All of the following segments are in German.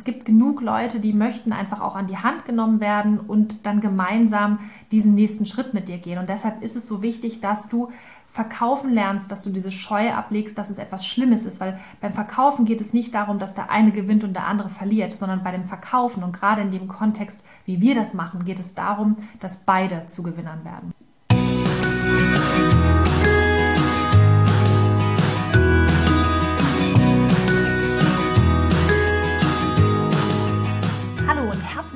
es gibt genug Leute, die möchten einfach auch an die Hand genommen werden und dann gemeinsam diesen nächsten Schritt mit dir gehen. Und deshalb ist es so wichtig, dass du verkaufen lernst, dass du diese Scheu ablegst, dass es etwas Schlimmes ist, weil beim Verkaufen geht es nicht darum, dass der eine gewinnt und der andere verliert, sondern bei dem Verkaufen und gerade in dem Kontext, wie wir das machen, geht es darum, dass beide zu Gewinnern werden.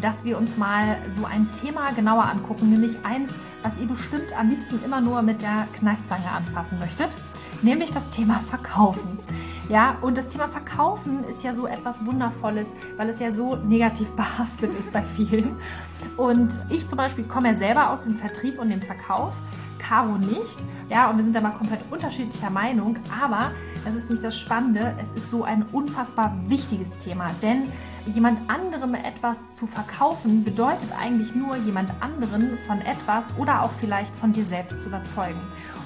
dass wir uns mal so ein Thema genauer angucken, nämlich eins, was ihr bestimmt am liebsten immer nur mit der Kneifzange anfassen möchtet nämlich das Thema Verkaufen. Ja, und das Thema Verkaufen ist ja so etwas Wundervolles, weil es ja so negativ behaftet ist bei vielen. Und ich zum Beispiel komme ja selber aus dem Vertrieb und dem Verkauf. Caro nicht. Ja, und wir sind da mal komplett unterschiedlicher Meinung. Aber das ist nämlich das Spannende. Es ist so ein unfassbar wichtiges Thema. Denn jemand anderem etwas zu verkaufen bedeutet eigentlich nur, jemand anderen von etwas oder auch vielleicht von dir selbst zu überzeugen.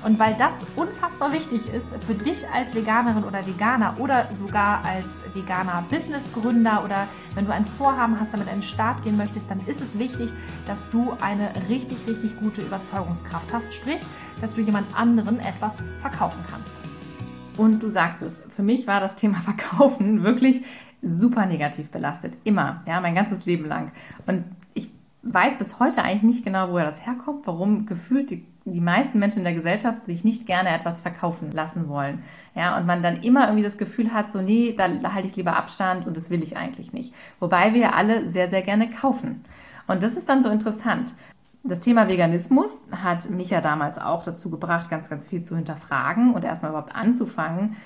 Und weil das unfassbar wichtig ist für dich als Veganerin oder Veganer oder sogar als veganer Businessgründer oder wenn du ein Vorhaben hast, damit einen Start gehen möchtest, dann ist es wichtig, dass du eine richtig, richtig gute Überzeugungskraft hast. Sprich, dass du jemand anderen etwas verkaufen kannst. Und du sagst es, für mich war das Thema Verkaufen wirklich super negativ belastet. Immer, ja, mein ganzes Leben lang. Und ich weiß bis heute eigentlich nicht genau, woher das herkommt, warum gefühlt die, die meisten Menschen in der Gesellschaft sich nicht gerne etwas verkaufen lassen wollen. Ja, und man dann immer irgendwie das Gefühl hat, so, nee, da halte ich lieber Abstand und das will ich eigentlich nicht. Wobei wir alle sehr, sehr gerne kaufen. Und das ist dann so interessant. Das Thema Veganismus hat mich ja damals auch dazu gebracht, ganz, ganz viel zu hinterfragen und erstmal überhaupt anzufangen,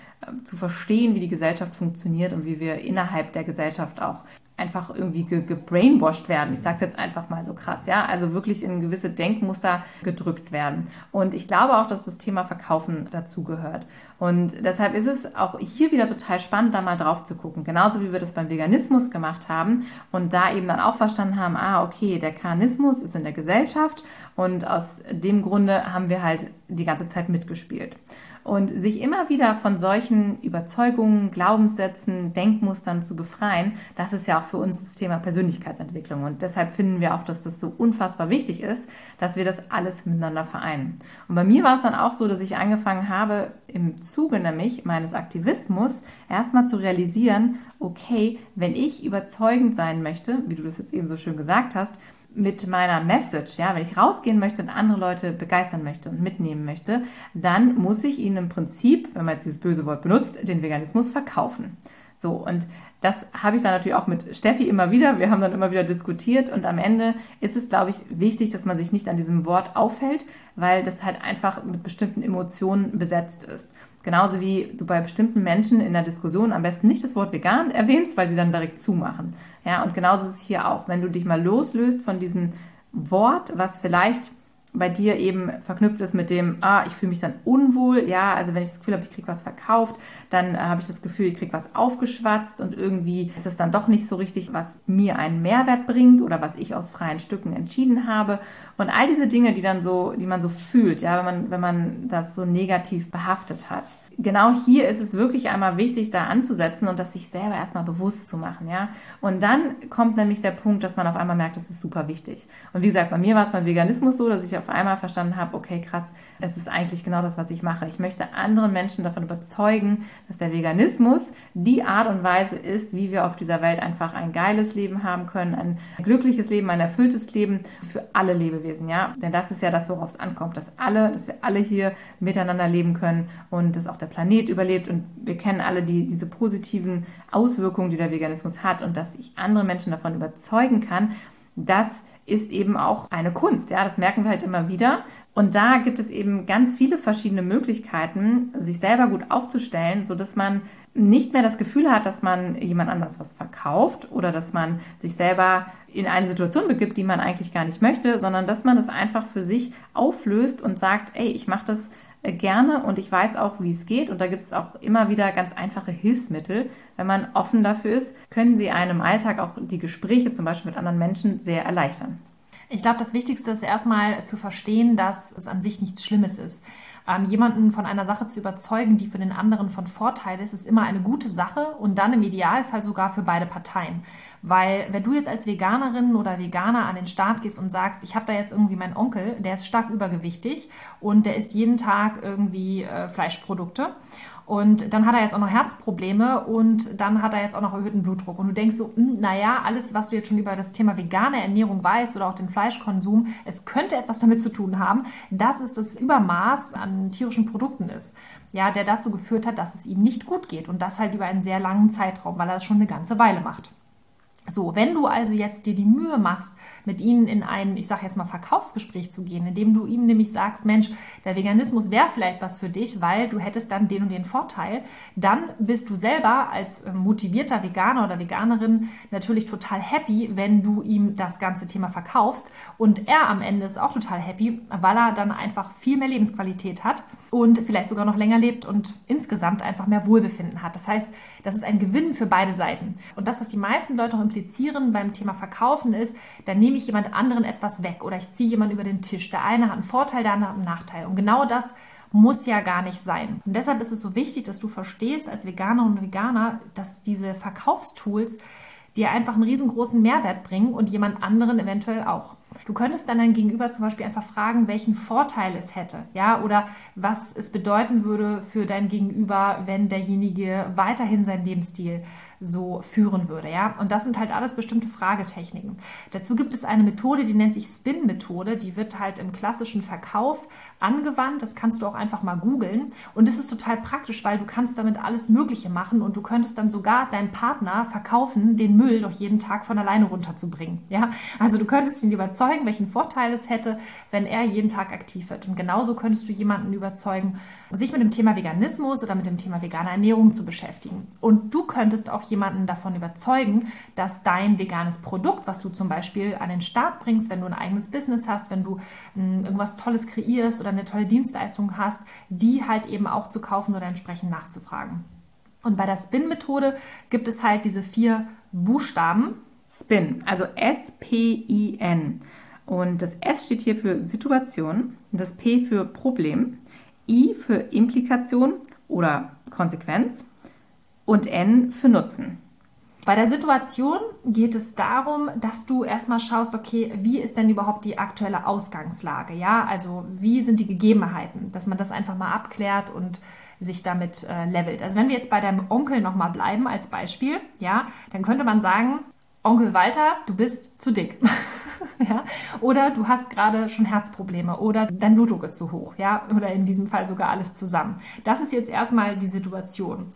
zu verstehen, wie die Gesellschaft funktioniert und wie wir innerhalb der Gesellschaft auch einfach irgendwie ge gebrainwashed werden. Ich sage es jetzt einfach mal so krass, ja. Also wirklich in gewisse Denkmuster gedrückt werden. Und ich glaube auch, dass das Thema Verkaufen dazugehört. Und deshalb ist es auch hier wieder total spannend, da mal drauf zu gucken. Genauso wie wir das beim Veganismus gemacht haben und da eben dann auch verstanden haben, ah, okay, der Karnismus ist in der Gesellschaft und aus dem Grunde haben wir halt die ganze Zeit mitgespielt. Und sich immer wieder von solchen Überzeugungen, Glaubenssätzen, Denkmustern zu befreien, das ist ja auch für uns das Thema Persönlichkeitsentwicklung. Und deshalb finden wir auch, dass das so unfassbar wichtig ist, dass wir das alles miteinander vereinen. Und bei mir war es dann auch so, dass ich angefangen habe, im Zuge nämlich meines Aktivismus erstmal zu realisieren, okay, wenn ich überzeugend sein möchte, wie du das jetzt eben so schön gesagt hast, mit meiner Message, ja, wenn ich rausgehen möchte und andere Leute begeistern möchte und mitnehmen möchte, dann muss ich ihnen im Prinzip, wenn man jetzt dieses böse Wort benutzt, den Veganismus verkaufen. So, und das habe ich dann natürlich auch mit Steffi immer wieder. Wir haben dann immer wieder diskutiert und am Ende ist es, glaube ich, wichtig, dass man sich nicht an diesem Wort aufhält, weil das halt einfach mit bestimmten Emotionen besetzt ist. Genauso wie du bei bestimmten Menschen in der Diskussion am besten nicht das Wort vegan erwähnst, weil sie dann direkt zumachen. Ja, und genauso ist es hier auch. Wenn du dich mal loslöst von diesem Wort, was vielleicht bei dir eben verknüpft ist mit dem, ah, ich fühle mich dann unwohl, ja, also wenn ich das Gefühl habe, ich kriege was verkauft, dann äh, habe ich das Gefühl, ich kriege was aufgeschwatzt und irgendwie ist das dann doch nicht so richtig, was mir einen Mehrwert bringt oder was ich aus freien Stücken entschieden habe. Und all diese Dinge, die dann so, die man so fühlt, ja, wenn man, wenn man das so negativ behaftet hat genau hier ist es wirklich einmal wichtig, da anzusetzen und das sich selber erstmal bewusst zu machen, ja. Und dann kommt nämlich der Punkt, dass man auf einmal merkt, das ist super wichtig. Und wie gesagt, bei mir war es beim Veganismus so, dass ich auf einmal verstanden habe, okay, krass, es ist eigentlich genau das, was ich mache. Ich möchte andere Menschen davon überzeugen, dass der Veganismus die Art und Weise ist, wie wir auf dieser Welt einfach ein geiles Leben haben können, ein glückliches Leben, ein erfülltes Leben für alle Lebewesen, ja. Denn das ist ja das, worauf es ankommt, dass alle, dass wir alle hier miteinander leben können und dass auch der Planet überlebt und wir kennen alle die, diese positiven Auswirkungen, die der Veganismus hat und dass ich andere Menschen davon überzeugen kann, das ist eben auch eine Kunst. Ja, das merken wir halt immer wieder. Und da gibt es eben ganz viele verschiedene Möglichkeiten, sich selber gut aufzustellen, sodass man nicht mehr das Gefühl hat, dass man jemand anders was verkauft oder dass man sich selber in eine Situation begibt, die man eigentlich gar nicht möchte, sondern dass man das einfach für sich auflöst und sagt, ey, ich mache das gerne und ich weiß auch, wie es geht. Und da gibt es auch immer wieder ganz einfache Hilfsmittel. Wenn man offen dafür ist, können sie einem Alltag auch die Gespräche zum Beispiel mit anderen Menschen sehr erleichtern. Ich glaube, das Wichtigste ist erstmal zu verstehen, dass es an sich nichts Schlimmes ist. Ähm, jemanden von einer Sache zu überzeugen, die für den anderen von Vorteil ist, ist immer eine gute Sache und dann im Idealfall sogar für beide Parteien. Weil wenn du jetzt als Veganerin oder Veganer an den Start gehst und sagst, ich habe da jetzt irgendwie meinen Onkel, der ist stark übergewichtig und der isst jeden Tag irgendwie äh, Fleischprodukte und dann hat er jetzt auch noch Herzprobleme und dann hat er jetzt auch noch erhöhten Blutdruck. Und du denkst so, hm, naja, alles, was du jetzt schon über das Thema vegane Ernährung weißt oder auch den Fleischkonsum, es könnte etwas damit zu tun haben, dass es das Übermaß an tierischen Produkten ist, ja, der dazu geführt hat, dass es ihm nicht gut geht. Und das halt über einen sehr langen Zeitraum, weil er das schon eine ganze Weile macht. So, wenn du also jetzt dir die Mühe machst, mit ihnen in ein, ich sage jetzt mal, Verkaufsgespräch zu gehen, indem du ihm nämlich sagst, Mensch, der Veganismus wäre vielleicht was für dich, weil du hättest dann den und den Vorteil, dann bist du selber als äh, motivierter Veganer oder Veganerin natürlich total happy, wenn du ihm das ganze Thema verkaufst und er am Ende ist auch total happy, weil er dann einfach viel mehr Lebensqualität hat und vielleicht sogar noch länger lebt und insgesamt einfach mehr Wohlbefinden hat. Das heißt, das ist ein Gewinn für beide Seiten. Und das, was die meisten Leute auch implizieren beim Thema Verkaufen ist, dann nehme ich jemand anderen etwas weg oder ich ziehe jemanden über den Tisch. Der eine hat einen Vorteil, der andere hat einen Nachteil. Und genau das muss ja gar nicht sein. Und deshalb ist es so wichtig, dass du verstehst als Veganer und Veganer, dass diese Verkaufstools dir einfach einen riesengroßen Mehrwert bringen und jemand anderen eventuell auch. Du könntest dann dein Gegenüber zum Beispiel einfach fragen, welchen Vorteil es hätte, ja, oder was es bedeuten würde für dein Gegenüber, wenn derjenige weiterhin seinen Lebensstil so führen würde, ja. Und das sind halt alles bestimmte Fragetechniken. Dazu gibt es eine Methode, die nennt sich Spin-Methode. Die wird halt im klassischen Verkauf angewandt. Das kannst du auch einfach mal googeln. Und es ist total praktisch, weil du kannst damit alles Mögliche machen und du könntest dann sogar deinem Partner verkaufen, den Müll doch jeden Tag von alleine runterzubringen, ja. Also du könntest ihn überzeugen, welchen Vorteil es hätte, wenn er jeden Tag aktiv wird. Und genauso könntest du jemanden überzeugen, sich mit dem Thema Veganismus oder mit dem Thema vegane Ernährung zu beschäftigen. Und du könntest auch jemanden davon überzeugen, dass dein veganes Produkt, was du zum Beispiel an den Start bringst, wenn du ein eigenes Business hast, wenn du hm, irgendwas Tolles kreierst oder eine tolle Dienstleistung hast, die halt eben auch zu kaufen oder entsprechend nachzufragen. Und bei der Spin-Methode gibt es halt diese vier Buchstaben. Spin, also S-P-I-N. Und das S steht hier für Situation, das P für Problem, I für Implikation oder Konsequenz und N für Nutzen. Bei der Situation geht es darum, dass du erstmal schaust, okay, wie ist denn überhaupt die aktuelle Ausgangslage? Ja, also wie sind die Gegebenheiten, dass man das einfach mal abklärt und sich damit äh, levelt. Also wenn wir jetzt bei deinem Onkel nochmal bleiben als Beispiel, ja, dann könnte man sagen, Onkel Walter, du bist zu dick. ja? Oder du hast gerade schon Herzprobleme oder dein Blutdruck ist zu hoch, ja, oder in diesem Fall sogar alles zusammen. Das ist jetzt erstmal die Situation.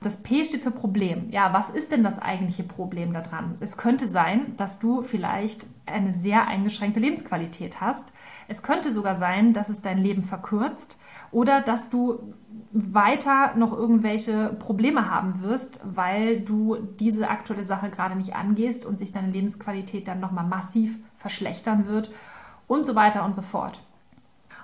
Das P steht für Problem. Ja, was ist denn das eigentliche Problem daran? Es könnte sein, dass du vielleicht eine sehr eingeschränkte Lebensqualität hast. Es könnte sogar sein, dass es dein Leben verkürzt oder dass du weiter noch irgendwelche Probleme haben wirst, weil du diese aktuelle Sache gerade nicht angehst und sich deine Lebensqualität dann nochmal massiv verschlechtern wird und so weiter und so fort.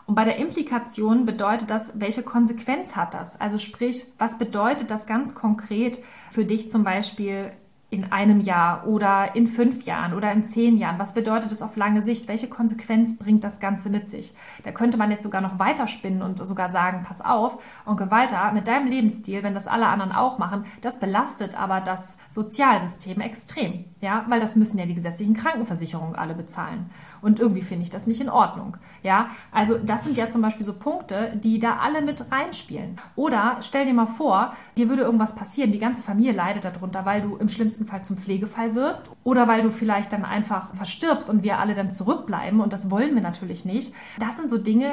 Und bei der Implikation bedeutet das, welche Konsequenz hat das? Also sprich, was bedeutet das ganz konkret für dich zum Beispiel in einem Jahr oder in fünf Jahren oder in zehn Jahren? Was bedeutet das auf lange Sicht? Welche Konsequenz bringt das Ganze mit sich? Da könnte man jetzt sogar noch weiterspinnen und sogar sagen, pass auf, Onkel Walter, mit deinem Lebensstil, wenn das alle anderen auch machen, das belastet aber das Sozialsystem extrem. Ja, weil das müssen ja die gesetzlichen Krankenversicherungen alle bezahlen. Und irgendwie finde ich das nicht in Ordnung. Ja, also das sind ja zum Beispiel so Punkte, die da alle mit reinspielen. Oder stell dir mal vor, dir würde irgendwas passieren, die ganze Familie leidet darunter, weil du im schlimmsten schlimmsten Fall zum Pflegefall wirst oder weil du vielleicht dann einfach verstirbst und wir alle dann zurückbleiben und das wollen wir natürlich nicht. Das sind so Dinge,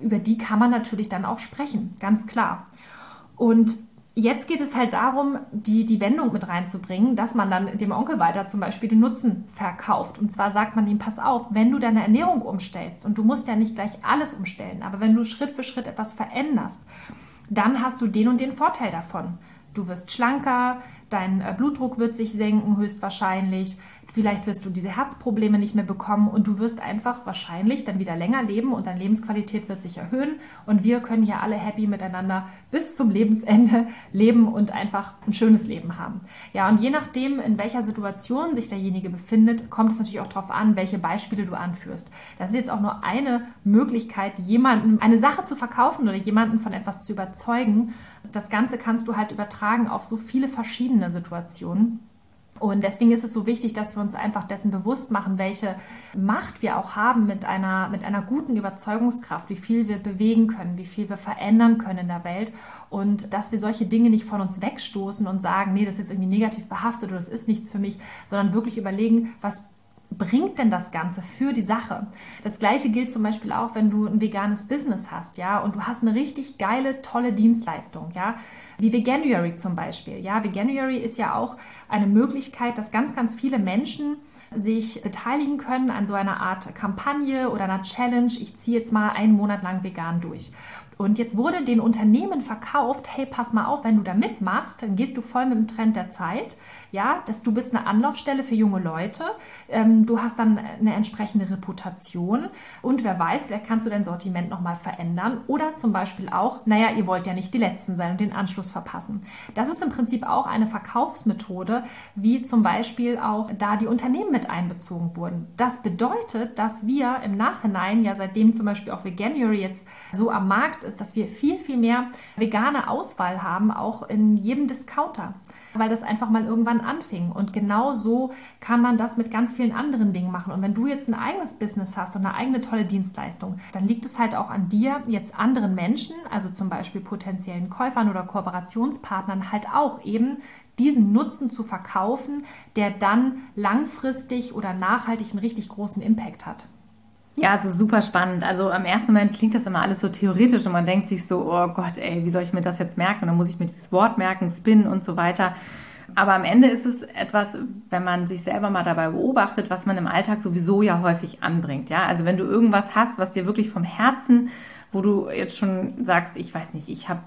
über die kann man natürlich dann auch sprechen, ganz klar. Und Jetzt geht es halt darum, die, die Wendung mit reinzubringen, dass man dann dem Onkel weiter zum Beispiel den Nutzen verkauft. Und zwar sagt man ihm, pass auf, wenn du deine Ernährung umstellst, und du musst ja nicht gleich alles umstellen, aber wenn du Schritt für Schritt etwas veränderst, dann hast du den und den Vorteil davon. Du wirst schlanker, dein äh, Blutdruck wird sich senken höchstwahrscheinlich, vielleicht wirst du diese Herzprobleme nicht mehr bekommen und du wirst einfach wahrscheinlich dann wieder länger leben und deine Lebensqualität wird sich erhöhen und wir können hier alle happy miteinander bis zum Lebensende leben und einfach ein schönes Leben haben. Ja, und je nachdem, in welcher Situation sich derjenige befindet, kommt es natürlich auch darauf an, welche Beispiele du anführst. Das ist jetzt auch nur eine Möglichkeit, jemanden eine Sache zu verkaufen oder jemanden von etwas zu überzeugen. Das Ganze kannst du halt übertragen auf so viele verschiedene Situationen. Und deswegen ist es so wichtig, dass wir uns einfach dessen bewusst machen, welche Macht wir auch haben mit einer, mit einer guten Überzeugungskraft, wie viel wir bewegen können, wie viel wir verändern können in der Welt und dass wir solche Dinge nicht von uns wegstoßen und sagen, nee, das ist jetzt irgendwie negativ behaftet oder das ist nichts für mich, sondern wirklich überlegen, was bringt denn das Ganze für die Sache? Das gleiche gilt zum Beispiel auch, wenn du ein veganes Business hast, ja, und du hast eine richtig geile, tolle Dienstleistung, ja, wie Veganuary zum Beispiel. Ja, Veganuary ist ja auch eine Möglichkeit, dass ganz, ganz viele Menschen sich beteiligen können an so einer Art Kampagne oder einer Challenge. Ich ziehe jetzt mal einen Monat lang vegan durch. Und jetzt wurde den Unternehmen verkauft, hey, pass mal auf, wenn du da mitmachst, dann gehst du voll mit dem Trend der Zeit. Ja, dass du bist eine Anlaufstelle für junge Leute. Ähm, du hast dann eine entsprechende Reputation. Und wer weiß, vielleicht kannst du dein Sortiment nochmal verändern. Oder zum Beispiel auch, naja, ihr wollt ja nicht die Letzten sein und den Anschluss verpassen. Das ist im Prinzip auch eine Verkaufsmethode, wie zum Beispiel auch da die Unternehmen mit einbezogen wurden. Das bedeutet, dass wir im Nachhinein, ja seitdem zum Beispiel auch Veganuary jetzt so am Markt ist, ist, dass wir viel, viel mehr vegane Auswahl haben, auch in jedem Discounter, weil das einfach mal irgendwann anfing. Und genau so kann man das mit ganz vielen anderen Dingen machen. Und wenn du jetzt ein eigenes Business hast und eine eigene tolle Dienstleistung, dann liegt es halt auch an dir, jetzt anderen Menschen, also zum Beispiel potenziellen Käufern oder Kooperationspartnern, halt auch eben diesen Nutzen zu verkaufen, der dann langfristig oder nachhaltig einen richtig großen Impact hat. Ja, es ist super spannend. Also am ersten Moment klingt das immer alles so theoretisch und man denkt sich so, oh Gott, ey, wie soll ich mir das jetzt merken? Und dann muss ich mir dieses Wort merken, Spin und so weiter. Aber am Ende ist es etwas, wenn man sich selber mal dabei beobachtet, was man im Alltag sowieso ja häufig anbringt. Ja, also wenn du irgendwas hast, was dir wirklich vom Herzen, wo du jetzt schon sagst, ich weiß nicht, ich habe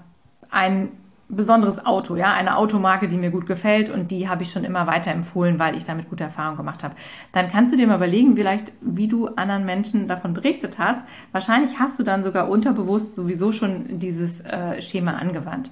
ein besonderes Auto, ja, eine Automarke, die mir gut gefällt und die habe ich schon immer weiterempfohlen, weil ich damit gute Erfahrungen gemacht habe. Dann kannst du dir mal überlegen, vielleicht, wie du anderen Menschen davon berichtet hast. Wahrscheinlich hast du dann sogar unterbewusst sowieso schon dieses äh, Schema angewandt.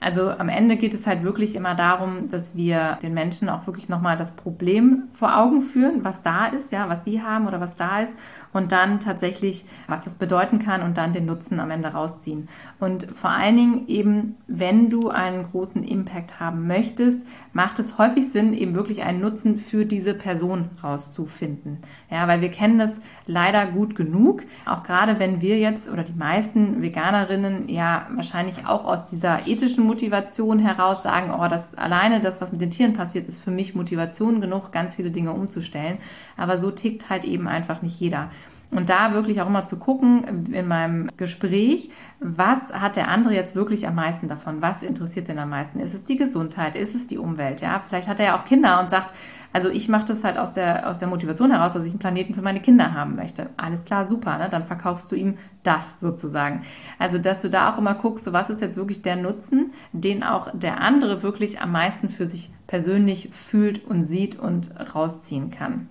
Also am Ende geht es halt wirklich immer darum, dass wir den Menschen auch wirklich nochmal das Problem vor Augen führen, was da ist, ja, was sie haben oder was da ist und dann tatsächlich, was das bedeuten kann und dann den Nutzen am Ende rausziehen. Und vor allen Dingen eben, wenn du einen großen Impact haben möchtest, macht es häufig Sinn, eben wirklich einen Nutzen für diese Person rauszufinden. Ja, weil wir kennen das leider gut genug, auch gerade wenn wir jetzt oder die meisten Veganerinnen ja wahrscheinlich auch aus dieser ethischen Motivation heraus sagen, oh, das alleine das, was mit den Tieren passiert, ist für mich Motivation genug, ganz viele Dinge umzustellen. Aber so tickt halt eben einfach nicht jeder. Und da wirklich auch immer zu gucken in meinem Gespräch, was hat der andere jetzt wirklich am meisten davon? Was interessiert denn am meisten? Ist es die Gesundheit? Ist es die Umwelt? Ja, vielleicht hat er ja auch Kinder und sagt, also ich mache das halt aus der, aus der Motivation heraus, dass ich einen Planeten für meine Kinder haben möchte. Alles klar, super, ne? dann verkaufst du ihm das sozusagen. Also, dass du da auch immer guckst, so was ist jetzt wirklich der Nutzen, den auch der andere wirklich am meisten für sich persönlich fühlt und sieht und rausziehen kann.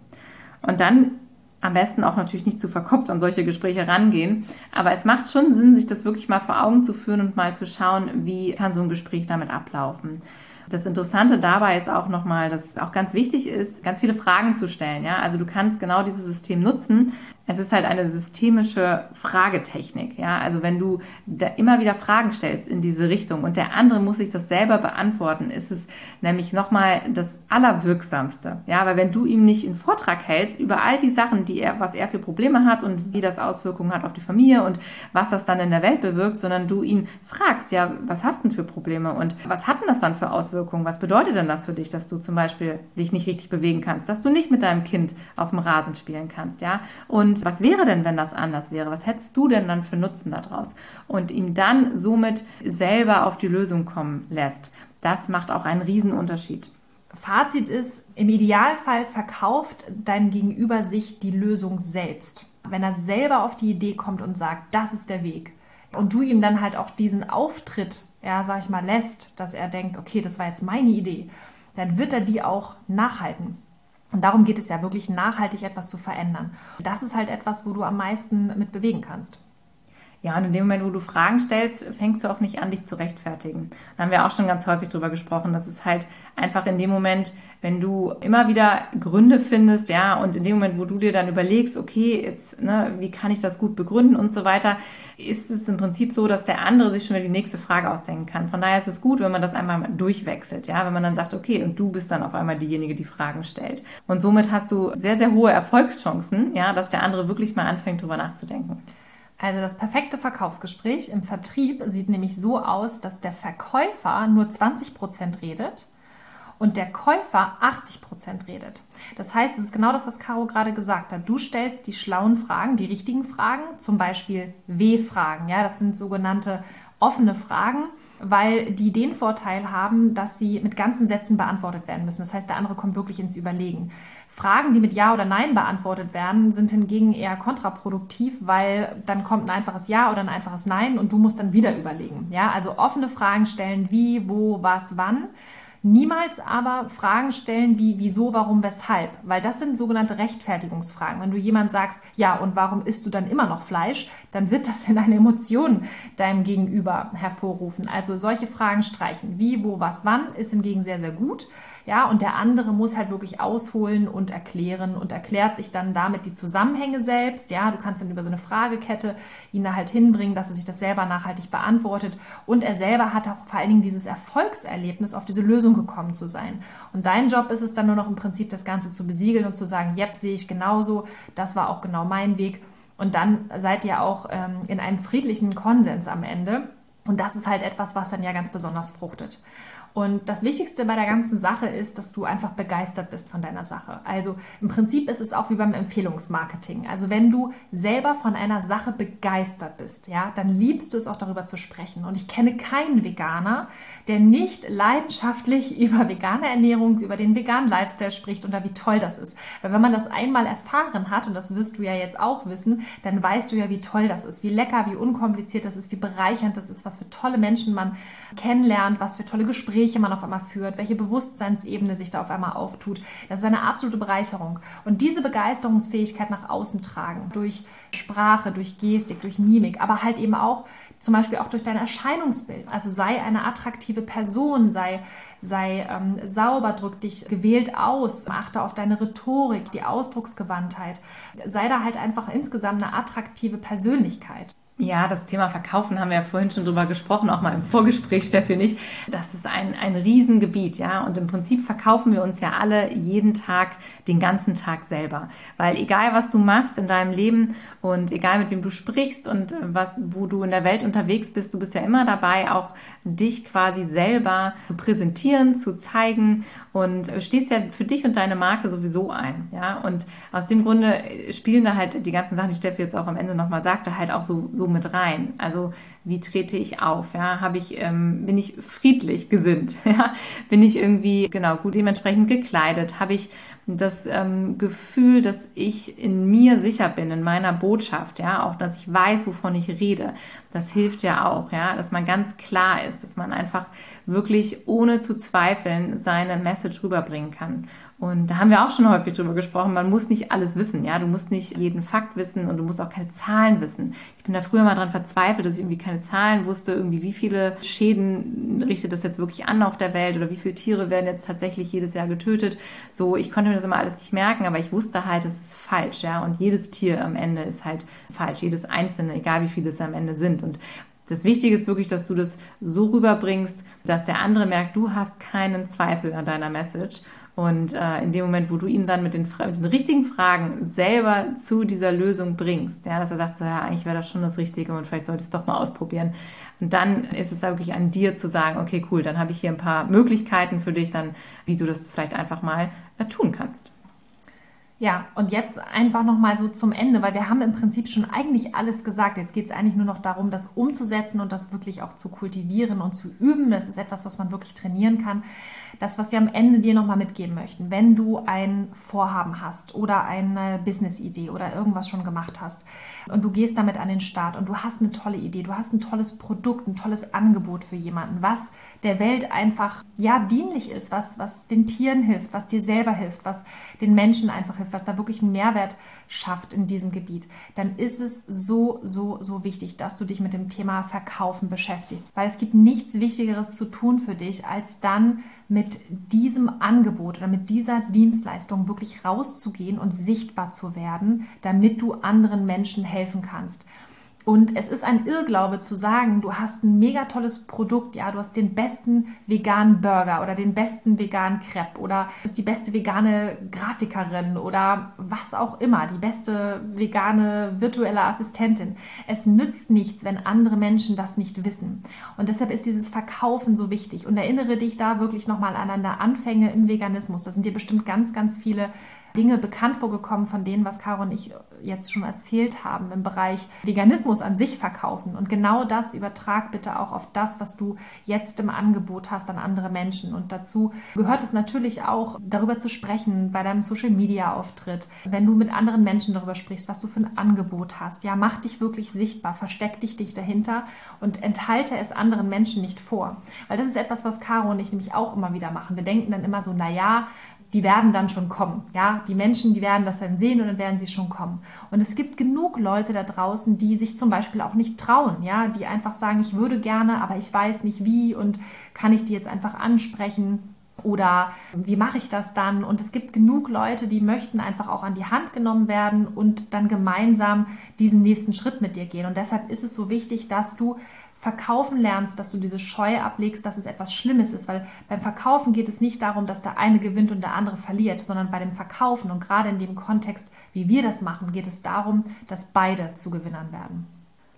Und dann am besten auch natürlich nicht zu verkopft an solche Gespräche rangehen. Aber es macht schon Sinn, sich das wirklich mal vor Augen zu führen und mal zu schauen, wie kann so ein Gespräch damit ablaufen. Das Interessante dabei ist auch nochmal, dass auch ganz wichtig ist, ganz viele Fragen zu stellen. Ja, also du kannst genau dieses System nutzen, es ist halt eine systemische Fragetechnik. Ja, also wenn du da immer wieder Fragen stellst in diese Richtung und der andere muss sich das selber beantworten, ist es nämlich nochmal das Allerwirksamste. Ja, weil wenn du ihm nicht einen Vortrag hältst über all die Sachen, die er, was er für Probleme hat und wie das Auswirkungen hat auf die Familie und was das dann in der Welt bewirkt, sondern du ihn fragst, ja, was hast denn für Probleme und was hat denn das dann für Auswirkungen Auswirkungen. Was bedeutet denn das für dich, dass du zum Beispiel dich nicht richtig bewegen kannst, dass du nicht mit deinem Kind auf dem Rasen spielen kannst, ja? Und was wäre denn, wenn das anders wäre? Was hättest du denn dann für Nutzen daraus? Und ihm dann somit selber auf die Lösung kommen lässt. Das macht auch einen Riesenunterschied. Fazit ist, im Idealfall verkauft dein Gegenüber sich die Lösung selbst. Wenn er selber auf die Idee kommt und sagt, das ist der Weg, und du ihm dann halt auch diesen Auftritt, ja, sag ich mal, lässt, dass er denkt, okay, das war jetzt meine Idee, dann wird er die auch nachhalten. Und darum geht es ja wirklich nachhaltig etwas zu verändern. Das ist halt etwas, wo du am meisten mit bewegen kannst. Ja, und in dem Moment, wo du Fragen stellst, fängst du auch nicht an, dich zu rechtfertigen. Da haben wir auch schon ganz häufig drüber gesprochen. Das ist halt einfach in dem Moment, wenn du immer wieder Gründe findest, ja, und in dem Moment, wo du dir dann überlegst, okay, jetzt, ne, wie kann ich das gut begründen und so weiter, ist es im Prinzip so, dass der andere sich schon wieder die nächste Frage ausdenken kann. Von daher ist es gut, wenn man das einmal durchwechselt, ja, wenn man dann sagt, okay, und du bist dann auf einmal diejenige, die Fragen stellt. Und somit hast du sehr, sehr hohe Erfolgschancen, ja, dass der andere wirklich mal anfängt, drüber nachzudenken. Also das perfekte Verkaufsgespräch im Vertrieb sieht nämlich so aus, dass der Verkäufer nur 20 Prozent redet und der Käufer 80 Prozent redet. Das heißt, es ist genau das, was Caro gerade gesagt hat. Du stellst die schlauen Fragen, die richtigen Fragen, zum Beispiel W-Fragen. Ja, das sind sogenannte offene Fragen, weil die den Vorteil haben, dass sie mit ganzen Sätzen beantwortet werden müssen. Das heißt, der andere kommt wirklich ins Überlegen. Fragen, die mit Ja oder Nein beantwortet werden, sind hingegen eher kontraproduktiv, weil dann kommt ein einfaches Ja oder ein einfaches Nein und du musst dann wieder überlegen. Ja, also offene Fragen stellen, wie, wo, was, wann Niemals aber Fragen stellen wie wieso, warum, weshalb, weil das sind sogenannte Rechtfertigungsfragen. Wenn du jemand sagst, ja, und warum isst du dann immer noch Fleisch, dann wird das in eine Emotion deinem Gegenüber hervorrufen. Also solche Fragen streichen. Wie, wo, was, wann ist hingegen sehr, sehr gut. Ja, und der andere muss halt wirklich ausholen und erklären und erklärt sich dann damit die Zusammenhänge selbst. Ja, du kannst dann über so eine Fragekette ihn da halt hinbringen, dass er sich das selber nachhaltig beantwortet. Und er selber hat auch vor allen Dingen dieses Erfolgserlebnis, auf diese Lösung gekommen zu sein. Und dein Job ist es dann nur noch im Prinzip, das Ganze zu besiegeln und zu sagen, yep, sehe ich genauso, das war auch genau mein Weg. Und dann seid ihr auch ähm, in einem friedlichen Konsens am Ende. Und das ist halt etwas, was dann ja ganz besonders fruchtet. Und das Wichtigste bei der ganzen Sache ist, dass du einfach begeistert bist von deiner Sache. Also im Prinzip ist es auch wie beim Empfehlungsmarketing. Also wenn du selber von einer Sache begeistert bist, ja, dann liebst du es auch darüber zu sprechen. Und ich kenne keinen Veganer, der nicht leidenschaftlich über vegane Ernährung, über den veganen Lifestyle spricht und da wie toll das ist. Weil wenn man das einmal erfahren hat, und das wirst du ja jetzt auch wissen, dann weißt du ja, wie toll das ist, wie lecker, wie unkompliziert das ist, wie bereichernd das ist, was für tolle Menschen man kennenlernt, was für tolle Gespräche Gespräche man auf einmal führt, welche Bewusstseinsebene sich da auf einmal auftut. Das ist eine absolute Bereicherung. Und diese Begeisterungsfähigkeit nach außen tragen, durch Sprache, durch Gestik, durch Mimik, aber halt eben auch zum Beispiel auch durch dein Erscheinungsbild. Also sei eine attraktive Person, sei, sei ähm, sauber, drück dich gewählt aus, achte auf deine Rhetorik, die Ausdrucksgewandtheit. Sei da halt einfach insgesamt eine attraktive Persönlichkeit. Ja, das Thema Verkaufen haben wir ja vorhin schon drüber gesprochen, auch mal im Vorgespräch, Steffi und ich. Das ist ein, ein Riesengebiet, ja. Und im Prinzip verkaufen wir uns ja alle jeden Tag, den ganzen Tag selber. Weil egal, was du machst in deinem Leben und egal, mit wem du sprichst und was, wo du in der Welt unterwegs bist, du bist ja immer dabei, auch dich quasi selber zu präsentieren, zu zeigen und stehst ja für dich und deine Marke sowieso ein, ja. Und aus dem Grunde spielen da halt die ganzen Sachen, die Steffi jetzt auch am Ende nochmal sagte, halt auch so, so mit rein. Also wie trete ich auf? Ja, habe ich, ähm, bin ich friedlich gesinnt? Ja, bin ich irgendwie genau gut dementsprechend gekleidet? Habe ich das ähm, Gefühl, dass ich in mir sicher bin, in meiner Botschaft? Ja, auch, dass ich weiß, wovon ich rede. Das hilft ja auch, ja, dass man ganz klar ist, dass man einfach wirklich ohne zu zweifeln seine Message rüberbringen kann. Und da haben wir auch schon häufig drüber gesprochen. Man muss nicht alles wissen, ja. Du musst nicht jeden Fakt wissen und du musst auch keine Zahlen wissen. Ich bin da früher mal dran verzweifelt, dass ich irgendwie keine Zahlen wusste, irgendwie wie viele Schäden richtet das jetzt wirklich an auf der Welt oder wie viele Tiere werden jetzt tatsächlich jedes Jahr getötet. So, ich konnte mir das immer alles nicht merken, aber ich wusste halt, es ist falsch, ja. Und jedes Tier am Ende ist halt falsch. Jedes einzelne, egal wie viele es am Ende sind. Und das Wichtige ist wirklich, dass du das so rüberbringst, dass der andere merkt, du hast keinen Zweifel an deiner Message Und äh, in dem Moment, wo du ihn dann mit den, mit den, richtigen Fragen selber zu dieser Lösung bringst, ja, dass er sagt, so, ja, eigentlich wäre das schon das Richtige und vielleicht sollte ich es doch mal ausprobieren. Und dann ist es wirklich an dir zu sagen, okay, cool, dann habe ich hier ein paar Möglichkeiten für dich, dann, wie du das vielleicht einfach mal äh, tun kannst. Ja, und jetzt einfach nochmal so zum Ende, weil wir haben im Prinzip schon eigentlich alles gesagt. Jetzt geht es eigentlich nur noch darum, das umzusetzen und das wirklich auch zu kultivieren und zu üben. Das ist etwas, was man wirklich trainieren kann. Das, was wir am Ende dir nochmal mitgeben möchten, wenn du ein Vorhaben hast oder eine Business-Idee oder irgendwas schon gemacht hast und du gehst damit an den Start und du hast eine tolle Idee, du hast ein tolles Produkt, ein tolles Angebot für jemanden, was der Welt einfach ja dienlich ist, was, was den Tieren hilft, was dir selber hilft, was den Menschen einfach hilft was da wirklich einen Mehrwert schafft in diesem Gebiet, dann ist es so, so, so wichtig, dass du dich mit dem Thema Verkaufen beschäftigst. Weil es gibt nichts Wichtigeres zu tun für dich, als dann mit diesem Angebot oder mit dieser Dienstleistung wirklich rauszugehen und sichtbar zu werden, damit du anderen Menschen helfen kannst. Und es ist ein Irrglaube zu sagen, du hast ein mega tolles Produkt, ja, du hast den besten veganen Burger oder den besten veganen Crepe oder bist die beste vegane Grafikerin oder was auch immer, die beste vegane virtuelle Assistentin. Es nützt nichts, wenn andere Menschen das nicht wissen. Und deshalb ist dieses Verkaufen so wichtig. Und erinnere dich da wirklich nochmal an deine Anfänge im Veganismus. Da sind dir bestimmt ganz, ganz viele Dinge bekannt vorgekommen von denen, was Caro und ich jetzt schon erzählt haben im Bereich Veganismus an sich verkaufen. Und genau das übertrag bitte auch auf das, was du jetzt im Angebot hast an andere Menschen. Und dazu gehört es natürlich auch, darüber zu sprechen bei deinem Social Media Auftritt, wenn du mit anderen Menschen darüber sprichst, was du für ein Angebot hast. Ja, mach dich wirklich sichtbar, versteck dich, dich dahinter und enthalte es anderen Menschen nicht vor. Weil das ist etwas, was Caro und ich nämlich auch immer wieder machen. Wir denken dann immer so, na ja, die werden dann schon kommen. Ja, die Menschen, die werden das dann sehen und dann werden sie schon kommen. Und es gibt genug Leute da draußen, die sich zum Beispiel auch nicht trauen, ja, die einfach sagen, ich würde gerne, aber ich weiß nicht wie und kann ich die jetzt einfach ansprechen? Oder wie mache ich das dann? Und es gibt genug Leute, die möchten einfach auch an die Hand genommen werden und dann gemeinsam diesen nächsten Schritt mit dir gehen. Und deshalb ist es so wichtig, dass du verkaufen lernst, dass du diese Scheu ablegst, dass es etwas Schlimmes ist, weil beim Verkaufen geht es nicht darum, dass der eine gewinnt und der andere verliert, sondern bei dem Verkaufen und gerade in dem Kontext, wie wir das machen, geht es darum, dass beide zu Gewinnern werden.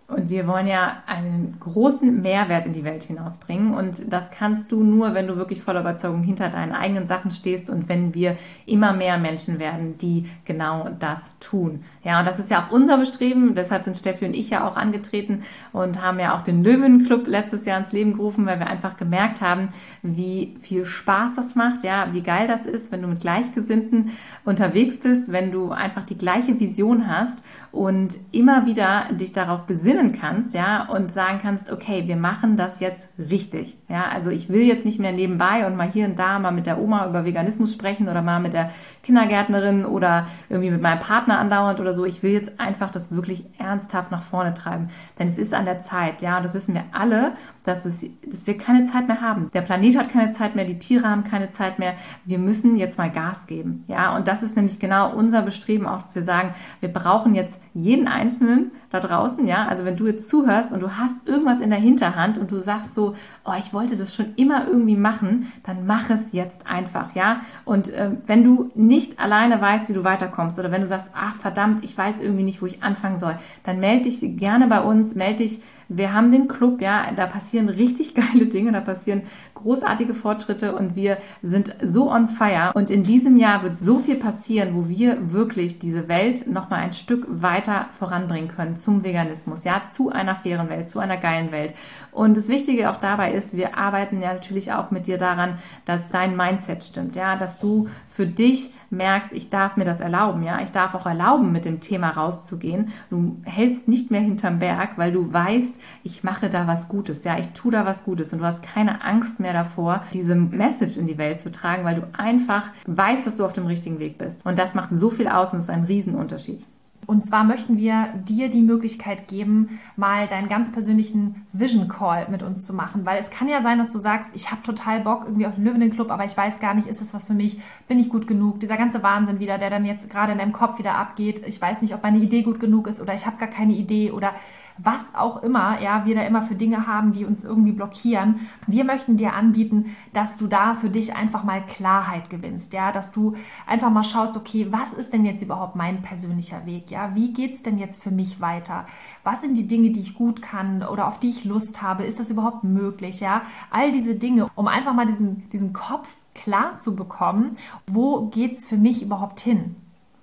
Und wir wollen ja einen großen Mehrwert in die Welt hinausbringen. Und das kannst du nur, wenn du wirklich voller Überzeugung hinter deinen eigenen Sachen stehst und wenn wir immer mehr Menschen werden, die genau das tun. Ja, und das ist ja auch unser Bestreben. Deshalb sind Steffi und ich ja auch angetreten und haben ja auch den Löwenclub letztes Jahr ins Leben gerufen, weil wir einfach gemerkt haben, wie viel Spaß das macht. Ja, wie geil das ist, wenn du mit Gleichgesinnten unterwegs bist, wenn du einfach die gleiche Vision hast und immer wieder dich darauf besinnst, besinnen kannst, ja, und sagen kannst, okay, wir machen das jetzt richtig. Ja, also ich will jetzt nicht mehr nebenbei und mal hier und da mal mit der Oma über Veganismus sprechen oder mal mit der Kindergärtnerin oder irgendwie mit meinem Partner andauernd oder so. Ich will jetzt einfach das wirklich ernsthaft nach vorne treiben. Denn es ist an der Zeit, ja, das wissen wir alle, dass, es, dass wir keine Zeit mehr haben. Der Planet hat keine Zeit mehr, die Tiere haben keine Zeit mehr. Wir müssen jetzt mal Gas geben. Ja, und das ist nämlich genau unser Bestreben auch, dass wir sagen, wir brauchen jetzt jeden Einzelnen da draußen, ja, also wenn du jetzt zuhörst und du hast irgendwas in der Hinterhand und du sagst so, oh, ich wollte das schon immer irgendwie machen, dann mach es jetzt einfach, ja. Und äh, wenn du nicht alleine weißt, wie du weiterkommst oder wenn du sagst, ach verdammt, ich weiß irgendwie nicht, wo ich anfangen soll, dann melde dich gerne bei uns, melde dich wir haben den Club, ja, da passieren richtig geile Dinge, da passieren großartige Fortschritte und wir sind so on fire. Und in diesem Jahr wird so viel passieren, wo wir wirklich diese Welt nochmal ein Stück weiter voranbringen können zum Veganismus, ja, zu einer fairen Welt, zu einer geilen Welt. Und das Wichtige auch dabei ist, wir arbeiten ja natürlich auch mit dir daran, dass dein Mindset stimmt, ja, dass du für dich merkst, ich darf mir das erlauben, ja, ich darf auch erlauben, mit dem Thema rauszugehen. Du hältst nicht mehr hinterm Berg, weil du weißt, ich mache da was Gutes, ja, ich tue da was Gutes und du hast keine Angst mehr davor, diese Message in die Welt zu tragen, weil du einfach weißt, dass du auf dem richtigen Weg bist. Und das macht so viel aus und ist ein Riesenunterschied. Und zwar möchten wir dir die Möglichkeit geben, mal deinen ganz persönlichen Vision Call mit uns zu machen. Weil es kann ja sein, dass du sagst, ich habe total Bock irgendwie auf den Löwinnen Club, aber ich weiß gar nicht, ist es was für mich? Bin ich gut genug? Dieser ganze Wahnsinn wieder, der dann jetzt gerade in deinem Kopf wieder abgeht. Ich weiß nicht, ob meine Idee gut genug ist oder ich habe gar keine Idee oder was auch immer, ja, wir da immer für Dinge haben, die uns irgendwie blockieren. Wir möchten dir anbieten, dass du da für dich einfach mal Klarheit gewinnst, ja, dass du einfach mal schaust, okay, was ist denn jetzt überhaupt mein persönlicher Weg, ja, wie geht's denn jetzt für mich weiter? Was sind die Dinge, die ich gut kann oder auf die ich Lust habe? Ist das überhaupt möglich, ja? All diese Dinge, um einfach mal diesen, diesen Kopf klar zu bekommen, wo geht's für mich überhaupt hin?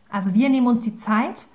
Also wir nehmen uns die Zeit,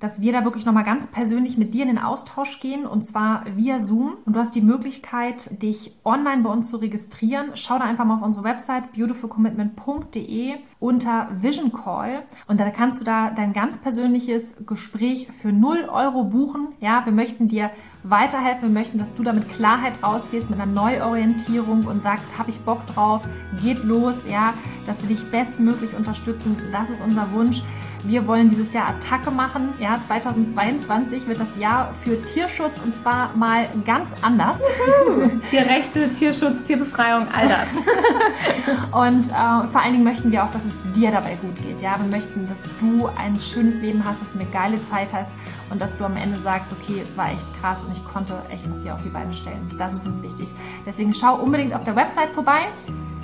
dass wir da wirklich nochmal ganz persönlich mit dir in den Austausch gehen und zwar via Zoom. Und du hast die Möglichkeit, dich online bei uns zu registrieren. Schau da einfach mal auf unsere Website beautifulcommitment.de unter Vision Call und da kannst du da dein ganz persönliches Gespräch für 0 Euro buchen. Ja, wir möchten dir weiterhelfen. Wir möchten, dass du da mit Klarheit rausgehst, mit einer Neuorientierung und sagst, habe ich Bock drauf, geht los, ja, dass wir dich bestmöglich unterstützen. Das ist unser Wunsch. Wir wollen dieses Jahr Attacke machen. Ja, 2022 wird das Jahr für Tierschutz und zwar mal ganz anders. Tierrechte, Tierschutz, Tierbefreiung, all das. und äh, vor allen Dingen möchten wir auch, dass es dir dabei gut geht. Ja, wir möchten, dass du ein schönes Leben hast, dass du eine geile Zeit hast und dass du am Ende sagst, okay, es war echt krass und ich konnte echt was hier auf die Beine stellen. Das ist uns wichtig. Deswegen schau unbedingt auf der Website vorbei.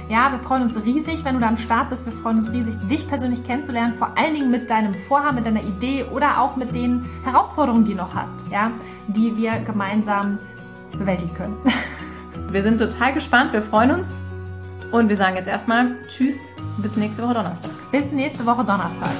Ja, wir freuen uns riesig, wenn du da am Start bist. Wir freuen uns riesig, dich persönlich kennenzulernen, vor allen Dingen mit deinem Vorhaben, mit deiner Idee oder auch mit den Herausforderungen, die du noch hast, ja, die wir gemeinsam bewältigen können. Wir sind total gespannt, wir freuen uns und wir sagen jetzt erstmal Tschüss, bis nächste Woche Donnerstag. Bis nächste Woche Donnerstag.